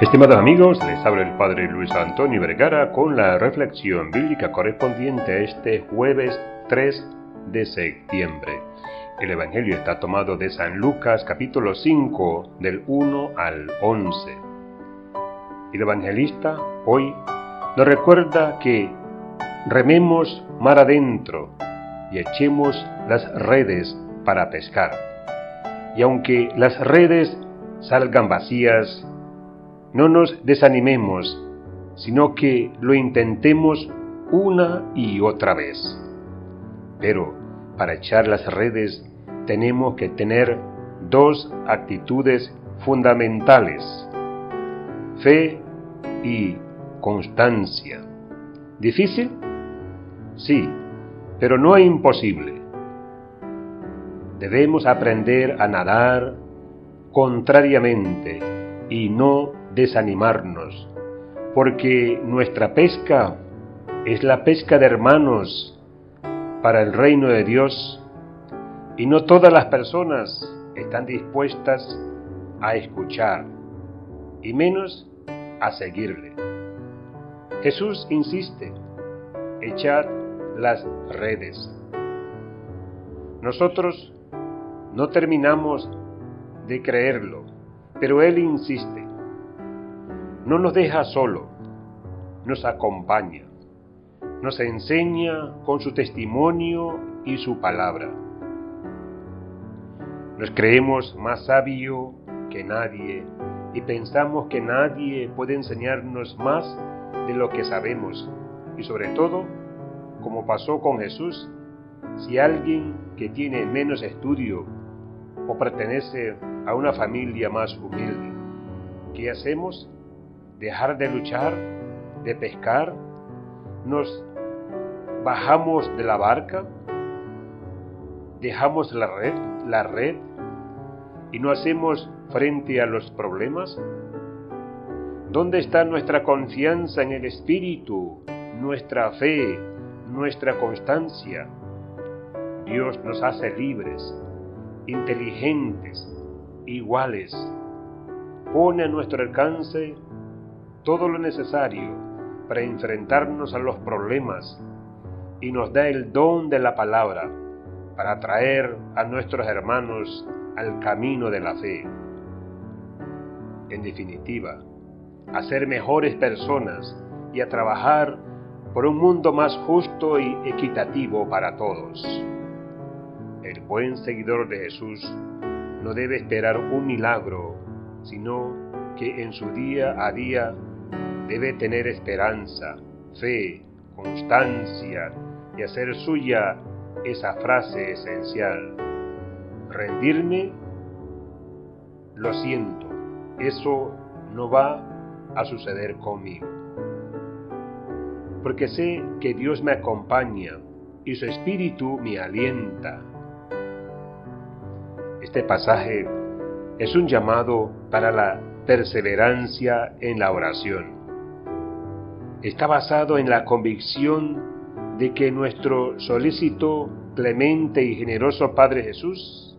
Estimados amigos, les habla el Padre Luis Antonio Vergara con la reflexión bíblica correspondiente a este jueves 3 de septiembre. El Evangelio está tomado de San Lucas capítulo 5 del 1 al 11. El evangelista hoy nos recuerda que rememos mar adentro y echemos las redes para pescar. Y aunque las redes salgan vacías, no nos desanimemos, sino que lo intentemos una y otra vez. Pero para echar las redes tenemos que tener dos actitudes fundamentales, fe y constancia. ¿Difícil? Sí, pero no imposible. Debemos aprender a nadar contrariamente y no desanimarnos, porque nuestra pesca es la pesca de hermanos para el reino de Dios y no todas las personas están dispuestas a escuchar y menos a seguirle. Jesús insiste, echad las redes. Nosotros no terminamos de creerlo, pero Él insiste no nos deja solo, nos acompaña, nos enseña con su testimonio y su palabra. Nos creemos más sabio que nadie y pensamos que nadie puede enseñarnos más de lo que sabemos y sobre todo, como pasó con Jesús, si alguien que tiene menos estudio o pertenece a una familia más humilde, ¿qué hacemos? Dejar de luchar, de pescar, nos bajamos de la barca, dejamos la red, la red y no hacemos frente a los problemas? ¿Dónde está nuestra confianza en el Espíritu, nuestra fe, nuestra constancia? Dios nos hace libres, inteligentes, iguales. Pone a nuestro alcance todo lo necesario para enfrentarnos a los problemas y nos da el don de la palabra para traer a nuestros hermanos al camino de la fe. En definitiva, a ser mejores personas y a trabajar por un mundo más justo y equitativo para todos. El buen seguidor de Jesús no debe esperar un milagro, sino que en su día a día debe tener esperanza, fe, constancia y hacer suya esa frase esencial. Rendirme, lo siento, eso no va a suceder conmigo. Porque sé que Dios me acompaña y su espíritu me alienta. Este pasaje es un llamado para la perseverancia en la oración está basado en la convicción de que nuestro solícito, clemente y generoso Padre Jesús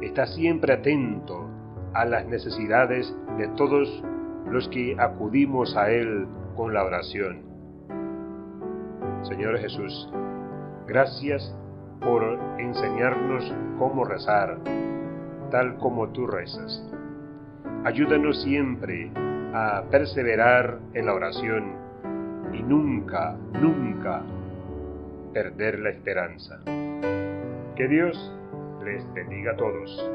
está siempre atento a las necesidades de todos los que acudimos a Él con la oración. Señor Jesús, gracias por enseñarnos cómo rezar, tal como tú rezas. Ayúdanos siempre a perseverar en la oración y nunca, nunca perder la esperanza. Que Dios les bendiga a todos.